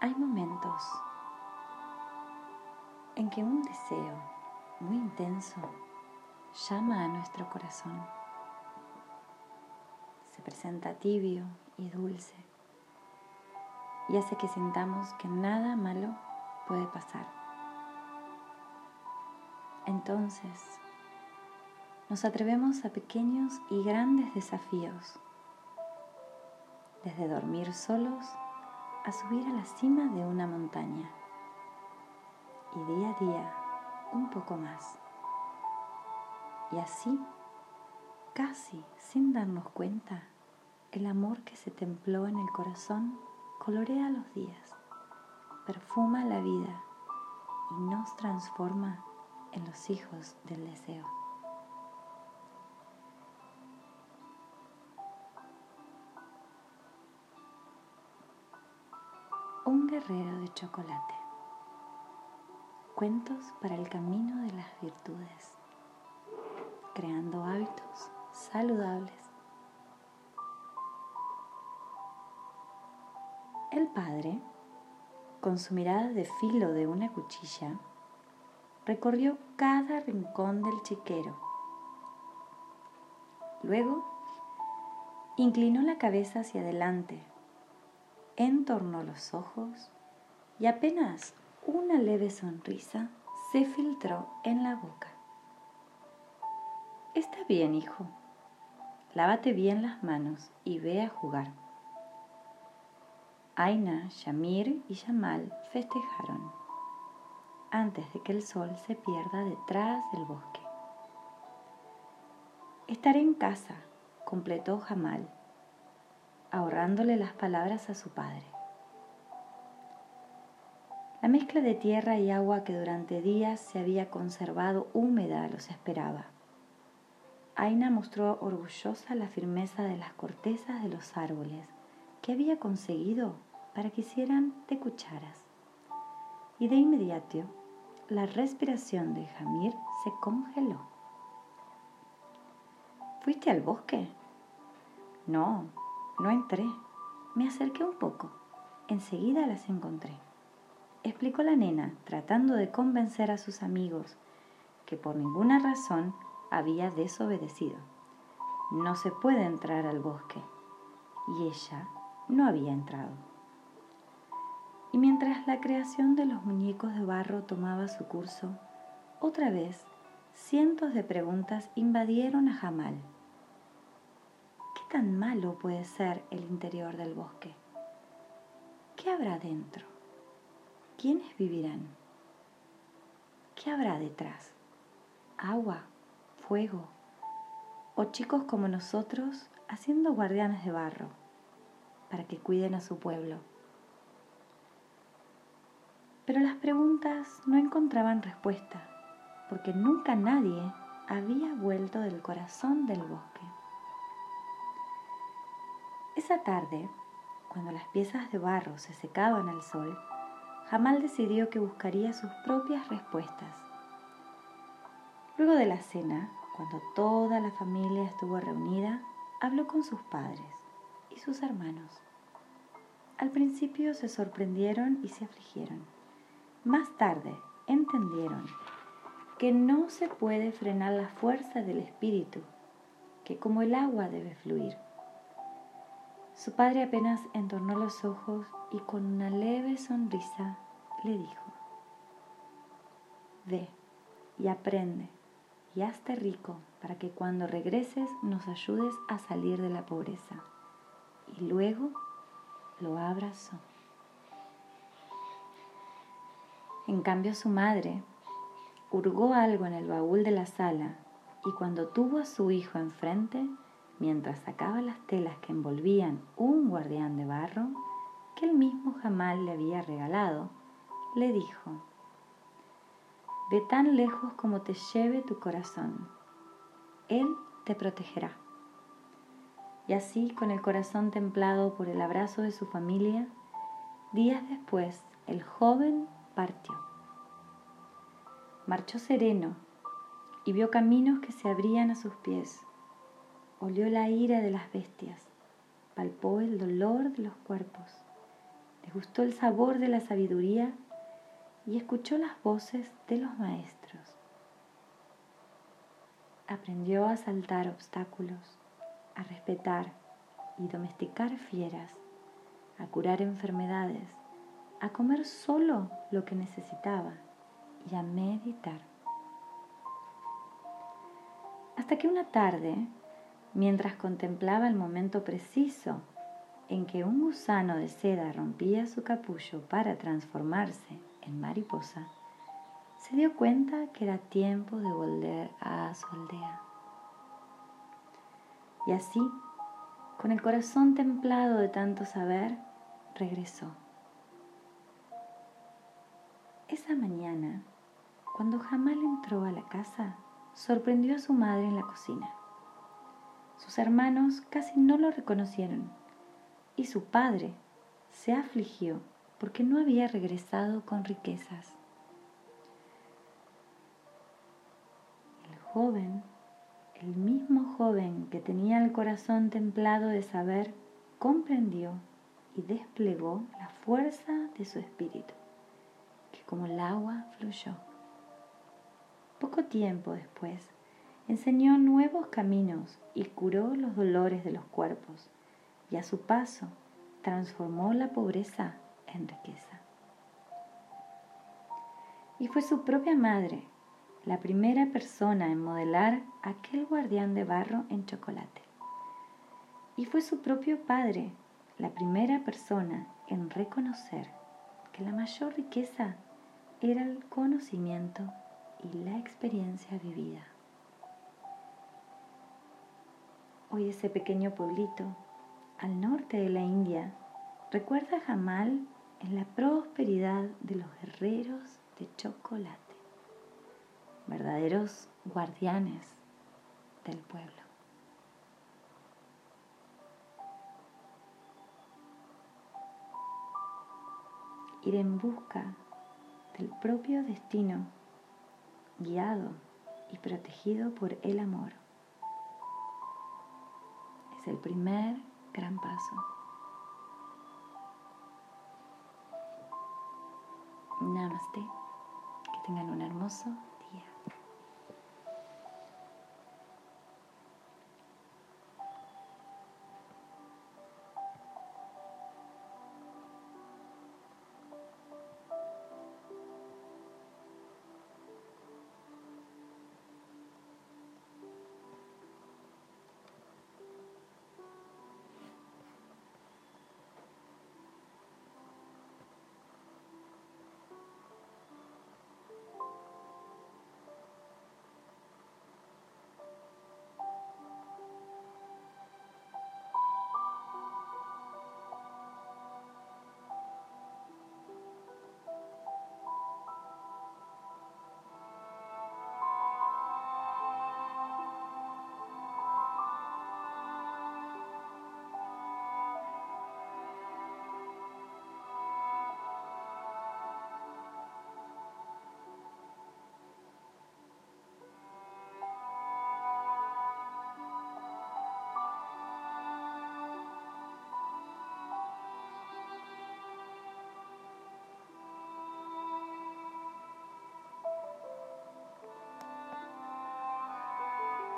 Hay momentos en que un deseo muy intenso llama a nuestro corazón. Se presenta tibio y dulce y hace que sintamos que nada malo puede pasar. Entonces, nos atrevemos a pequeños y grandes desafíos, desde dormir solos a subir a la cima de una montaña y día a día un poco más. Y así, casi sin darnos cuenta, el amor que se templó en el corazón colorea los días, perfuma la vida y nos transforma en los hijos del deseo. De chocolate. Cuentos para el camino de las virtudes, creando hábitos saludables. El padre, con su mirada de filo de una cuchilla, recorrió cada rincón del chiquero. Luego, inclinó la cabeza hacia adelante, entornó los ojos y apenas una leve sonrisa se filtró en la boca. Está bien, hijo. Lávate bien las manos y ve a jugar. Aina, Shamir y Yamal festejaron antes de que el sol se pierda detrás del bosque. Estaré en casa, completó Jamal, ahorrándole las palabras a su padre. La mezcla de tierra y agua que durante días se había conservado húmeda los esperaba. Aina mostró orgullosa la firmeza de las cortezas de los árboles que había conseguido para que hicieran de cucharas. Y de inmediato la respiración de Jamir se congeló. ¿Fuiste al bosque? No, no entré. Me acerqué un poco. Enseguida las encontré explicó la nena, tratando de convencer a sus amigos que por ninguna razón había desobedecido. No se puede entrar al bosque. Y ella no había entrado. Y mientras la creación de los muñecos de barro tomaba su curso, otra vez cientos de preguntas invadieron a Jamal. ¿Qué tan malo puede ser el interior del bosque? ¿Qué habrá dentro? ¿quiénes vivirán? ¿Qué habrá detrás? ¿Agua? ¿Fuego? ¿O chicos como nosotros haciendo guardianes de barro para que cuiden a su pueblo? Pero las preguntas no encontraban respuesta porque nunca nadie había vuelto del corazón del bosque. Esa tarde, cuando las piezas de barro se secaban al sol, Jamal decidió que buscaría sus propias respuestas. Luego de la cena, cuando toda la familia estuvo reunida, habló con sus padres y sus hermanos. Al principio se sorprendieron y se afligieron. Más tarde entendieron que no se puede frenar la fuerza del espíritu, que como el agua debe fluir. Su padre apenas entornó los ojos y con una leve sonrisa le dijo, ve y aprende y hazte rico para que cuando regreses nos ayudes a salir de la pobreza. Y luego lo abrazó. En cambio su madre hurgó algo en el baúl de la sala y cuando tuvo a su hijo enfrente, mientras sacaba las telas que envolvían un guardián de barro que él mismo jamás le había regalado, le dijo, Ve tan lejos como te lleve tu corazón, Él te protegerá. Y así, con el corazón templado por el abrazo de su familia, días después el joven partió. Marchó sereno y vio caminos que se abrían a sus pies olió la ira de las bestias, palpó el dolor de los cuerpos, le gustó el sabor de la sabiduría y escuchó las voces de los maestros. Aprendió a saltar obstáculos, a respetar y domesticar fieras, a curar enfermedades, a comer solo lo que necesitaba y a meditar. Hasta que una tarde, mientras contemplaba el momento preciso en que un gusano de seda rompía su capullo para transformarse en mariposa, se dio cuenta que era tiempo de volver a su aldea. Y así, con el corazón templado de tanto saber, regresó. Esa mañana, cuando Jamal entró a la casa, sorprendió a su madre en la cocina. Sus hermanos casi no lo reconocieron y su padre se afligió porque no había regresado con riquezas. El joven, el mismo joven que tenía el corazón templado de saber, comprendió y desplegó la fuerza de su espíritu, que como el agua fluyó. Poco tiempo después, enseñó nuevos caminos y curó los dolores de los cuerpos y a su paso transformó la pobreza en riqueza. Y fue su propia madre la primera persona en modelar aquel guardián de barro en chocolate. Y fue su propio padre la primera persona en reconocer que la mayor riqueza era el conocimiento y la experiencia vivida. Hoy ese pequeño pueblito al norte de la India, recuerda Jamal en la prosperidad de los guerreros de chocolate, verdaderos guardianes del pueblo. Ir en busca del propio destino, guiado y protegido por el amor. El primer gran paso. Namaste. Que tengan un hermoso